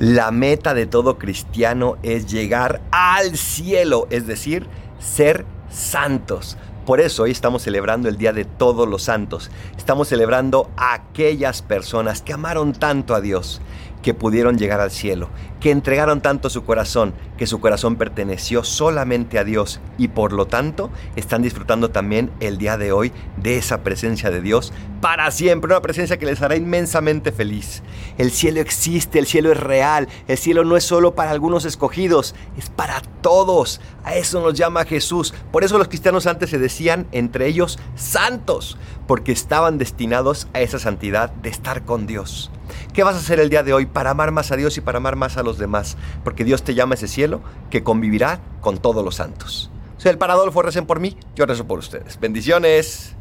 La meta de todo cristiano es llegar al cielo, es decir, ser santos. Por eso hoy estamos celebrando el Día de Todos los Santos. Estamos celebrando a aquellas personas que amaron tanto a Dios, que pudieron llegar al cielo, que entregaron tanto su corazón, que su corazón perteneció solamente a Dios y por lo tanto están disfrutando también el día de hoy de esa presencia de Dios para siempre, una presencia que les hará inmensamente feliz. El cielo existe, el cielo es real, el cielo no es solo para algunos escogidos, es para todos. A eso nos llama Jesús. Por eso los cristianos antes se decían entre ellos santos, porque estaban destinados a esa santidad de estar con Dios. ¿Qué vas a hacer el día de hoy para amar más a Dios y para amar más a los demás? Porque Dios te llama a ese cielo que convivirá con todos los santos. Soy el Paradolfo, recen por mí, yo rezo por ustedes. Bendiciones.